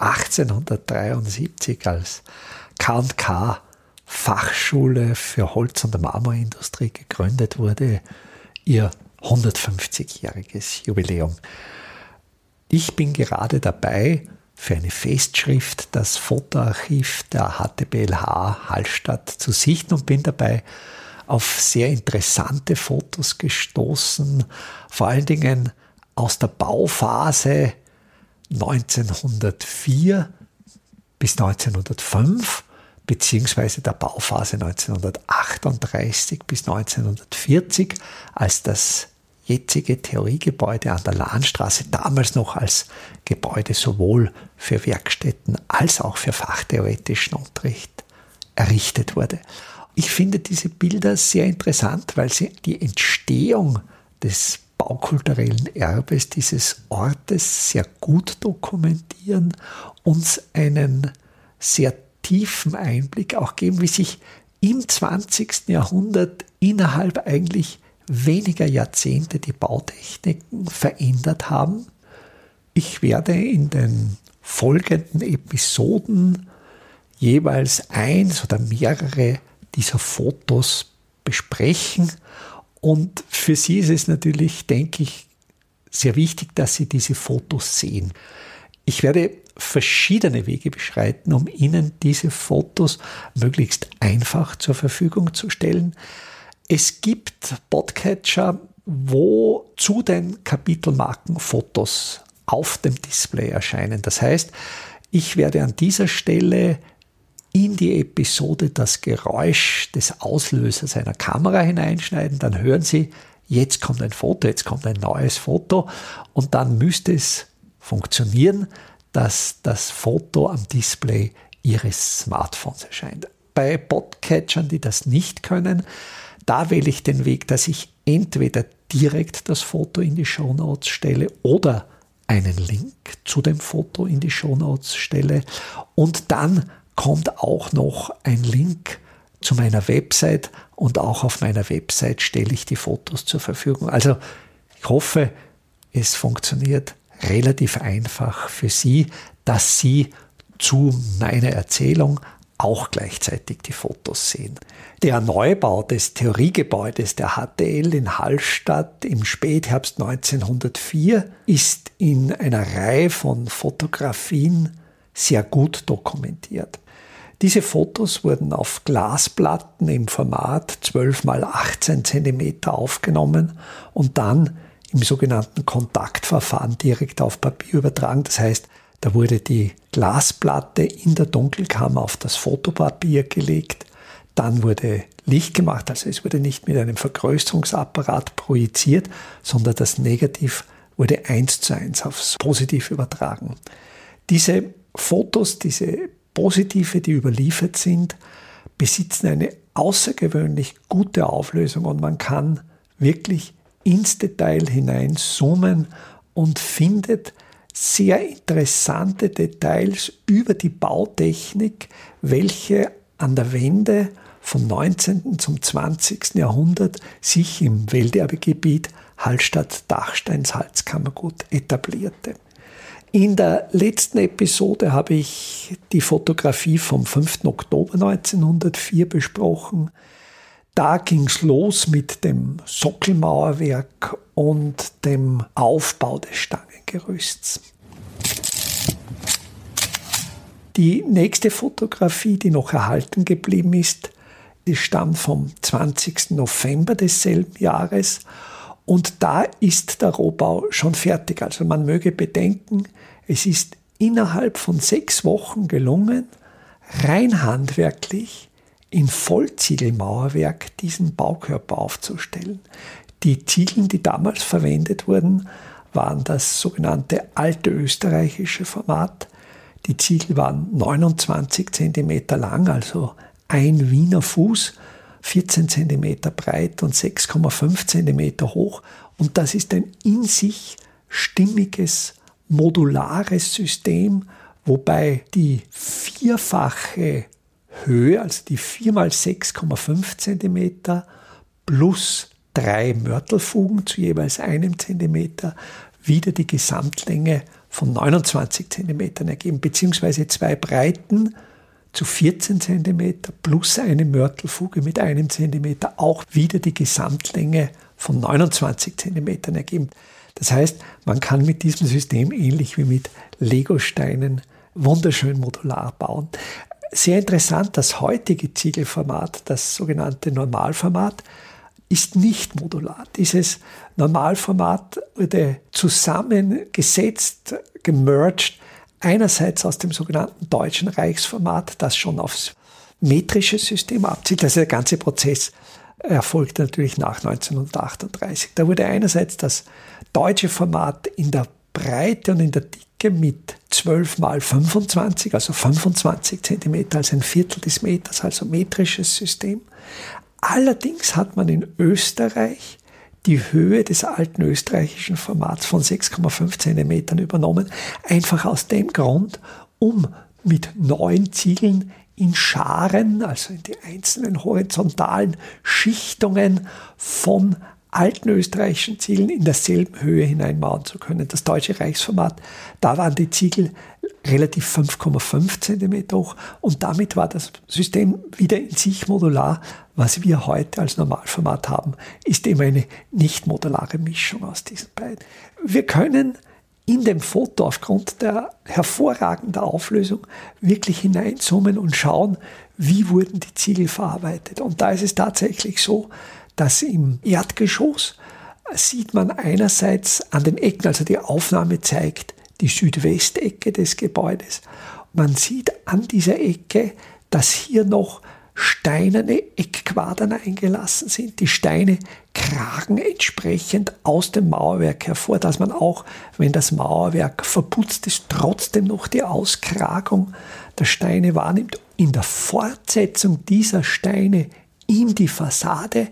1873 als K&K Fachschule für Holz- und Marmorindustrie gegründet wurde, ihr 150-jähriges Jubiläum. Ich bin gerade dabei, für eine Festschrift das Fotoarchiv der HTBLH Hallstatt zu sichten und bin dabei auf sehr interessante Fotos gestoßen, vor allen Dingen aus der Bauphase 1904 bis 1905 beziehungsweise der Bauphase 1938 bis 1940, als das jetzige Theoriegebäude an der Lahnstraße damals noch als Gebäude sowohl für Werkstätten als auch für fachtheoretischen Unterricht errichtet wurde. Ich finde diese Bilder sehr interessant, weil sie die Entstehung des baukulturellen Erbes dieses Ortes sehr gut dokumentieren, uns einen sehr tiefen Einblick auch geben, wie sich im 20. Jahrhundert innerhalb eigentlich weniger Jahrzehnte die Bautechniken verändert haben. Ich werde in den folgenden Episoden jeweils eins oder mehrere dieser Fotos besprechen. Und für Sie ist es natürlich, denke ich, sehr wichtig, dass Sie diese Fotos sehen. Ich werde verschiedene Wege beschreiten, um Ihnen diese Fotos möglichst einfach zur Verfügung zu stellen. Es gibt Podcatcher, wo zu den Kapitelmarken Fotos auf dem Display erscheinen. Das heißt, ich werde an dieser Stelle in die Episode das Geräusch des Auslösers einer Kamera hineinschneiden, dann hören Sie, jetzt kommt ein Foto, jetzt kommt ein neues Foto und dann müsste es funktionieren, dass das Foto am Display Ihres Smartphones erscheint. Bei Podcatchern, die das nicht können, da wähle ich den Weg, dass ich entweder direkt das Foto in die Show Notes stelle oder einen Link zu dem Foto in die Show Notes stelle und dann kommt auch noch ein Link zu meiner Website und auch auf meiner Website stelle ich die Fotos zur Verfügung. Also ich hoffe, es funktioniert relativ einfach für Sie, dass Sie zu meiner Erzählung auch gleichzeitig die Fotos sehen. Der Neubau des Theoriegebäudes der HTL in Hallstatt im Spätherbst 1904 ist in einer Reihe von Fotografien sehr gut dokumentiert. Diese Fotos wurden auf Glasplatten im Format 12 x 18 cm aufgenommen und dann im sogenannten Kontaktverfahren direkt auf Papier übertragen. Das heißt, da wurde die Glasplatte in der Dunkelkammer auf das Fotopapier gelegt. Dann wurde Licht gemacht, also es wurde nicht mit einem Vergrößerungsapparat projiziert, sondern das Negativ wurde eins zu eins aufs Positiv übertragen. Diese Fotos, diese Positive, die überliefert sind, besitzen eine außergewöhnlich gute Auflösung und man kann wirklich ins Detail hinein zoomen und findet sehr interessante Details über die Bautechnik, welche an der Wende vom 19. zum 20. Jahrhundert sich im Welterbegebiet Hallstatt-Dachstein-Salzkammergut etablierte. In der letzten Episode habe ich die Fotografie vom 5. Oktober 1904 besprochen. Da ging es los mit dem Sockelmauerwerk und dem Aufbau des Stangengerüsts. Die nächste Fotografie, die noch erhalten geblieben ist, die stammt vom 20. November desselben Jahres und da ist der Rohbau schon fertig. Also man möge bedenken, es ist innerhalb von sechs Wochen gelungen, rein handwerklich in Vollziegelmauerwerk diesen Baukörper aufzustellen. Die Ziegeln, die damals verwendet wurden, waren das sogenannte alte österreichische Format. Die Ziegel waren 29 cm lang, also ein Wiener Fuß, 14 cm breit und 6,5 cm hoch. Und das ist ein in sich stimmiges, modulares System, wobei die vierfache Höhe, also die 4 mal 6,5 cm plus drei Mörtelfugen zu jeweils einem Zentimeter wieder die Gesamtlänge von 29 cm ergeben, beziehungsweise zwei Breiten zu 14 cm plus eine Mörtelfuge mit einem Zentimeter auch wieder die Gesamtlänge von 29 cm ergeben. Das heißt, man kann mit diesem System ähnlich wie mit Legosteinen wunderschön modular bauen. Sehr interessant, das heutige Ziegelformat, das sogenannte Normalformat, ist nicht modular. Dieses Normalformat wurde zusammengesetzt, gemerged, einerseits aus dem sogenannten deutschen Reichsformat, das schon aufs metrische System abzielt. Also der ganze Prozess erfolgte natürlich nach 1938. Da wurde einerseits das deutsche Format in der Breite und in der Dicke mit 12 mal 25, also 25 Zentimeter als ein Viertel des Meters, also metrisches System. Allerdings hat man in Österreich die Höhe des alten österreichischen Formats von 6,5 Zentimetern übernommen, einfach aus dem Grund, um mit neun Ziegeln in Scharen, also in die einzelnen horizontalen Schichtungen von alten österreichischen Ziegeln in derselben Höhe hineinmauern zu können. Das deutsche Reichsformat, da waren die Ziegel relativ 5,5 cm hoch und damit war das System wieder in sich modular. Was wir heute als Normalformat haben, ist eben eine nicht modulare Mischung aus diesen beiden. Wir können in dem Foto aufgrund der hervorragenden Auflösung wirklich hineinzoomen und schauen, wie wurden die Ziegel verarbeitet. Und da ist es tatsächlich so, dass im Erdgeschoss sieht man einerseits an den Ecken, also die Aufnahme zeigt die Südwestecke des Gebäudes. Man sieht an dieser Ecke, dass hier noch steinerne Eckquadern eingelassen sind. Die Steine kragen entsprechend aus dem Mauerwerk hervor, dass man auch, wenn das Mauerwerk verputzt ist, trotzdem noch die Auskragung der Steine wahrnimmt. In der Fortsetzung dieser Steine in die Fassade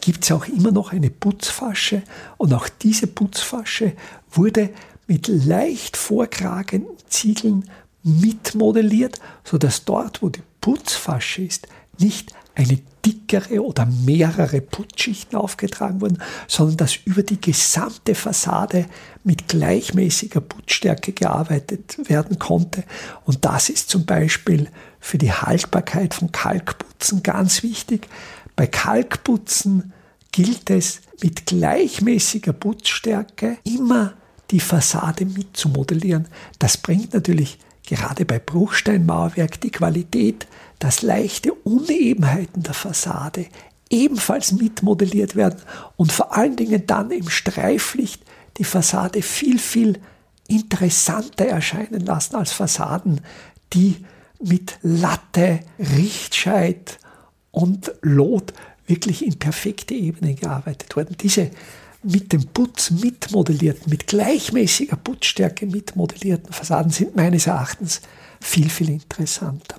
gibt es auch immer noch eine Putzfasche und auch diese Putzfasche wurde mit leicht vorkragenden Ziegeln mitmodelliert, sodass dort, wo die Putzfasche ist, nicht eine dickere oder mehrere Putzschichten aufgetragen wurden, sondern dass über die gesamte Fassade mit gleichmäßiger Putzstärke gearbeitet werden konnte. Und das ist zum Beispiel für die Haltbarkeit von Kalkputzen ganz wichtig. Bei Kalkputzen gilt es mit gleichmäßiger Putzstärke immer die Fassade mitzumodellieren. Das bringt natürlich gerade bei Bruchsteinmauerwerk die Qualität, dass leichte Unebenheiten der Fassade ebenfalls mitmodelliert werden und vor allen Dingen dann im Streiflicht die Fassade viel, viel interessanter erscheinen lassen als Fassaden, die mit Latte, Richtscheit und Lot wirklich in perfekte Ebene gearbeitet wurden. Diese mit dem Putz mitmodellierten, mit gleichmäßiger Putzstärke mitmodellierten Fassaden sind meines Erachtens viel, viel interessanter.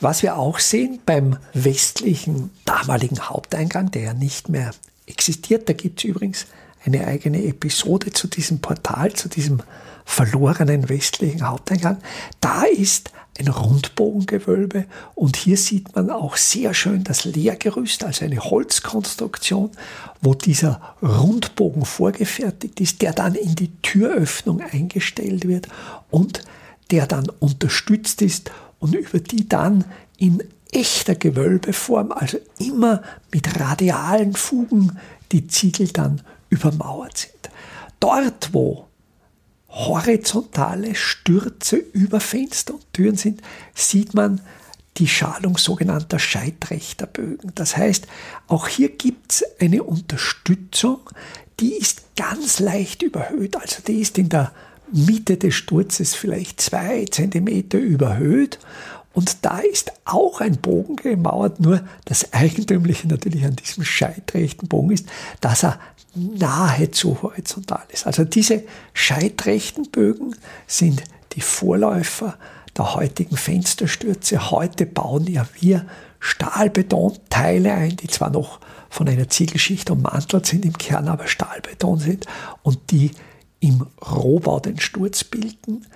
Was wir auch sehen beim westlichen damaligen Haupteingang, der ja nicht mehr existiert, da gibt es übrigens eine eigene Episode zu diesem Portal, zu diesem verlorenen westlichen Haupteingang. Da ist ein Rundbogengewölbe und hier sieht man auch sehr schön das Leergerüst, also eine Holzkonstruktion, wo dieser Rundbogen vorgefertigt ist, der dann in die Türöffnung eingestellt wird und der dann unterstützt ist und über die dann in echter Gewölbeform, also immer mit radialen Fugen, die Ziegel dann übermauert sind. Dort, wo horizontale Stürze über Fenster und Türen sind, sieht man die Schalung sogenannter Scheitrechterbögen. Das heißt, auch hier gibt es eine Unterstützung, die ist ganz leicht überhöht. Also die ist in der Mitte des Sturzes vielleicht zwei Zentimeter überhöht und da ist auch ein Bogen gemauert, nur das Eigentümliche natürlich an diesem scheitrechten Bogen ist, dass er nahezu horizontal ist. Also diese scheitrechten Bögen sind die Vorläufer der heutigen Fensterstürze. Heute bauen ja wir Stahlbetonteile ein, die zwar noch von einer Ziegelschicht ummantelt sind im Kern, aber Stahlbeton sind und die im Rohbau den Sturz bilden.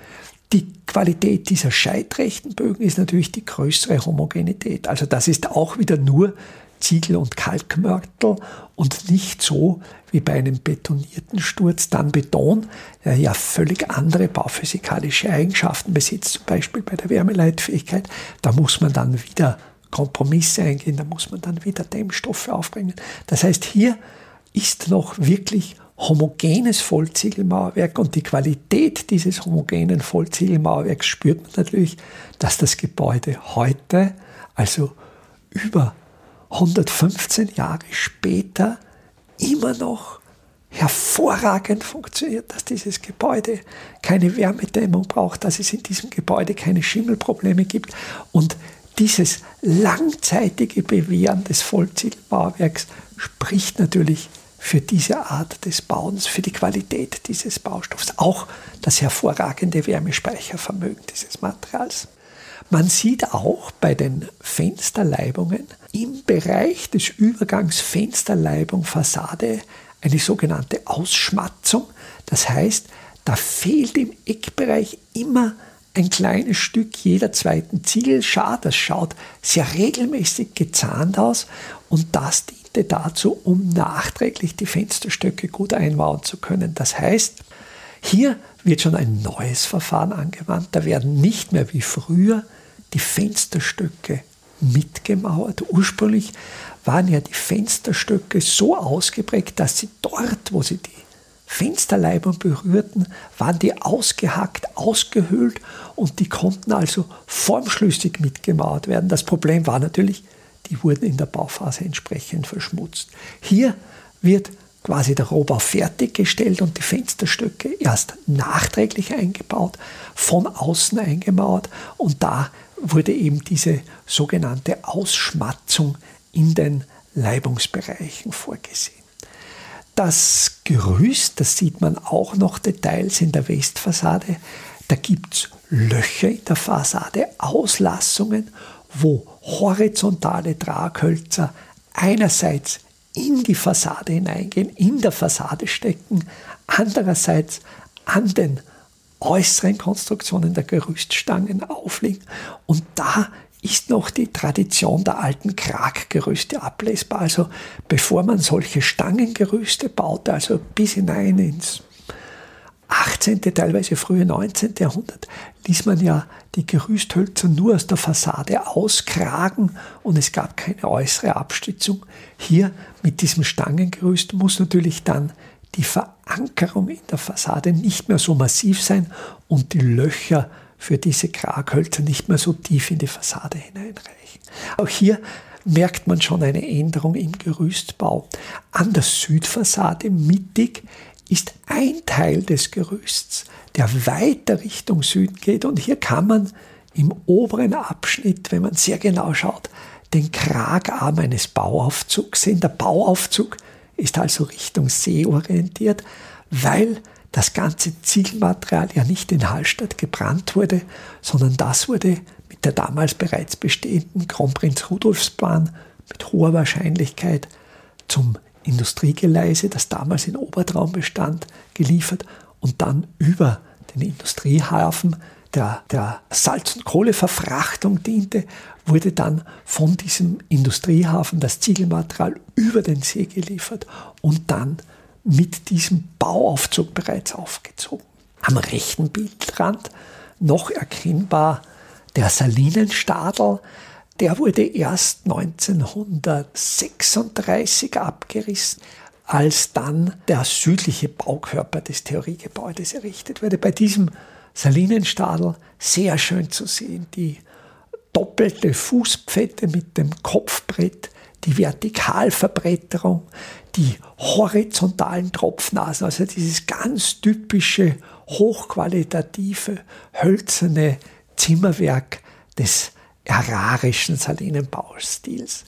Die Qualität dieser scheitrechten Bögen ist natürlich die größere Homogenität. Also das ist auch wieder nur Ziegel- und Kalkmörtel und nicht so wie bei einem betonierten Sturz dann Beton, der ja völlig andere bauphysikalische Eigenschaften besitzt, zum Beispiel bei der Wärmeleitfähigkeit. Da muss man dann wieder Kompromisse eingehen, da muss man dann wieder Dämmstoffe aufbringen. Das heißt, hier ist noch wirklich homogenes Vollziegelmauerwerk und die Qualität dieses homogenen Vollziegelmauerwerks spürt man natürlich, dass das Gebäude heute, also über 115 Jahre später, immer noch hervorragend funktioniert, dass dieses Gebäude keine Wärmedämmung braucht, dass es in diesem Gebäude keine Schimmelprobleme gibt und dieses langzeitige Bewähren des Vollziegelbauwerks spricht natürlich für diese Art des Bauens, für die Qualität dieses Baustoffs, auch das hervorragende Wärmespeichervermögen dieses Materials. Man sieht auch bei den Fensterleibungen im Bereich des Übergangs Fensterleibung-Fassade eine sogenannte Ausschmatzung. Das heißt, da fehlt im Eckbereich immer ein kleines Stück jeder zweiten Ziegelschar. Das schaut sehr regelmäßig gezahnt aus und das diente dazu, um nachträglich die Fensterstöcke gut einbauen zu können. Das heißt, hier wird schon ein neues Verfahren angewandt. Da werden nicht mehr wie früher die Fensterstöcke mitgemauert. Ursprünglich waren ja die Fensterstöcke so ausgeprägt, dass sie dort, wo sie die Fensterleibung berührten, waren die ausgehackt, ausgehöhlt und die konnten also formschlüssig mitgemauert werden. Das Problem war natürlich, die wurden in der Bauphase entsprechend verschmutzt. Hier wird quasi der Rohbau fertiggestellt und die Fensterstöcke erst nachträglich eingebaut, von außen eingemauert und da wurde eben diese sogenannte Ausschmatzung in den Leibungsbereichen vorgesehen. Das Gerüst, das sieht man auch noch Details in der Westfassade, da gibt es Löcher in der Fassade, Auslassungen, wo horizontale Traghölzer einerseits in die Fassade hineingehen, in der Fassade stecken, andererseits an den äußeren Konstruktionen der Gerüststangen aufliegen. Und da ist noch die Tradition der alten Kraggerüste ablesbar. Also bevor man solche Stangengerüste baute, also bis hinein ins 18., teilweise frühe 19. Jahrhundert, ließ man ja die Gerüsthölzer nur aus der Fassade auskragen und es gab keine äußere Abstützung. Hier mit diesem Stangengerüst muss natürlich dann die Verankerung in der Fassade nicht mehr so massiv sein und die Löcher für diese Kraghölzer nicht mehr so tief in die Fassade hineinreichen. Auch hier merkt man schon eine Änderung im Gerüstbau. An der Südfassade mittig ist ein Teil des Gerüsts, der weiter Richtung Süden geht. Und hier kann man im oberen Abschnitt, wenn man sehr genau schaut, den Kragarm eines Bauaufzugs sehen. Der Bauaufzug ist also Richtung See orientiert, weil das ganze Ziegelmaterial ja nicht in Hallstatt gebrannt wurde, sondern das wurde mit der damals bereits bestehenden Kronprinz Rudolfsbahn mit hoher Wahrscheinlichkeit zum Industriegeleise, das damals in Obertraum bestand, geliefert und dann über den Industriehafen, der der Salz- und Kohleverfrachtung diente, wurde dann von diesem Industriehafen das Ziegelmaterial über den See geliefert und dann mit diesem Bauaufzug bereits aufgezogen. Am rechten Bildrand noch erkennbar der Salinenstadel. Der wurde erst 1936 abgerissen, als dann der südliche Baukörper des Theoriegebäudes errichtet wurde. Bei diesem Salinenstadel sehr schön zu sehen, die doppelte Fußpfette mit dem Kopfbrett, die Vertikalverbretterung, die horizontalen Tropfnasen, also dieses ganz typische, hochqualitative, hölzerne Zimmerwerk des erarischen Salinenbaustils.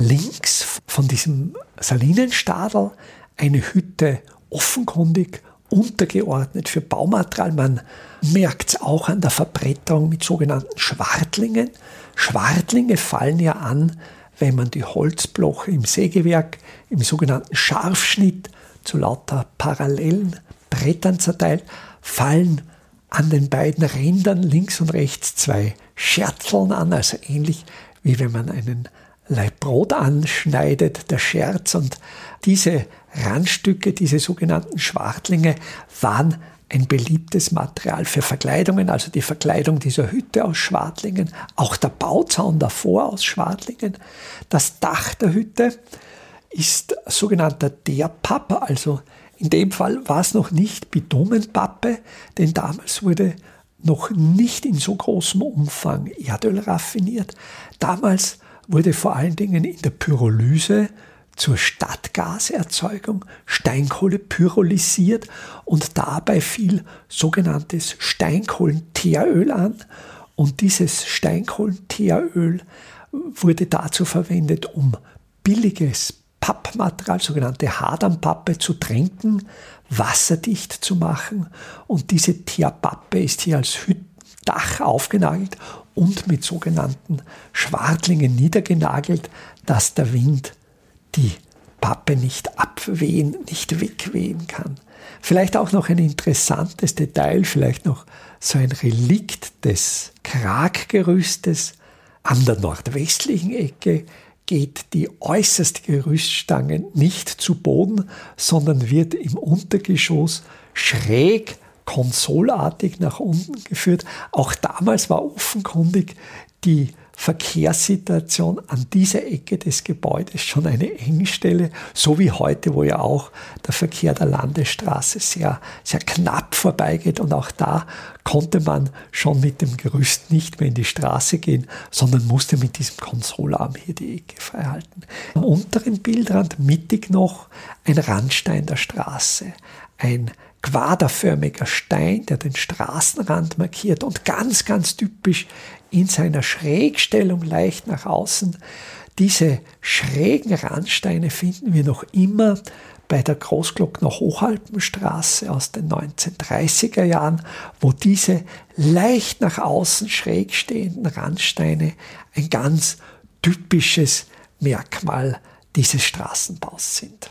Links von diesem Salinenstadel eine Hütte offenkundig untergeordnet für Baumaterial. Man merkt es auch an der Verbretterung mit sogenannten Schwartlingen. Schwartlinge fallen ja an, wenn man die Holzbloche im Sägewerk im sogenannten Scharfschnitt zu lauter parallelen Brettern zerteilt, fallen an den beiden Rändern links und rechts zwei Scherzeln an, also ähnlich wie wenn man einen Leib Brot anschneidet, der Scherz. Und diese Randstücke, diese sogenannten Schwartlinge, waren ein beliebtes Material für Verkleidungen, also die Verkleidung dieser Hütte aus Schwartlingen, auch der Bauzaun davor aus Schwartlingen. Das Dach der Hütte ist sogenannter Derpapp, also in dem Fall war es noch nicht Bitumenpappe, denn damals wurde noch nicht in so großem Umfang Erdöl raffiniert. Damals wurde vor allen Dingen in der Pyrolyse zur Stadtgaserzeugung Steinkohle pyrolysiert und dabei fiel sogenanntes Steinkohlenteeröl an. Und dieses Steinkohlenteeröl wurde dazu verwendet, um billiges Pappmaterial, sogenannte Hadernpappe, zu tränken, wasserdicht zu machen. Und diese Teerpappe ist hier als Dach aufgenagelt und mit sogenannten Schwartlingen niedergenagelt, dass der Wind die Pappe nicht abwehen, nicht wegwehen kann. Vielleicht auch noch ein interessantes Detail, vielleicht noch so ein Relikt des Kraggerüstes. An der nordwestlichen Ecke geht die äußerste Gerüststange nicht zu Boden, sondern wird im Untergeschoss schräg konsolartig nach unten geführt. Auch damals war offenkundig die Verkehrssituation an dieser Ecke des Gebäudes schon eine Engstelle, so wie heute, wo ja auch der Verkehr der Landesstraße sehr, sehr knapp vorbeigeht. Und auch da konnte man schon mit dem Gerüst nicht mehr in die Straße gehen, sondern musste mit diesem Konsolarm hier die Ecke freihalten. Am unteren Bildrand mittig noch ein Randstein der Straße, ein quaderförmiger Stein, der den Straßenrand markiert und ganz, ganz typisch in seiner Schrägstellung leicht nach außen. Diese schrägen Randsteine finden wir noch immer bei der Großglockner Hochalpenstraße aus den 1930er Jahren, wo diese leicht nach außen schräg stehenden Randsteine ein ganz typisches Merkmal dieses Straßenbaus sind.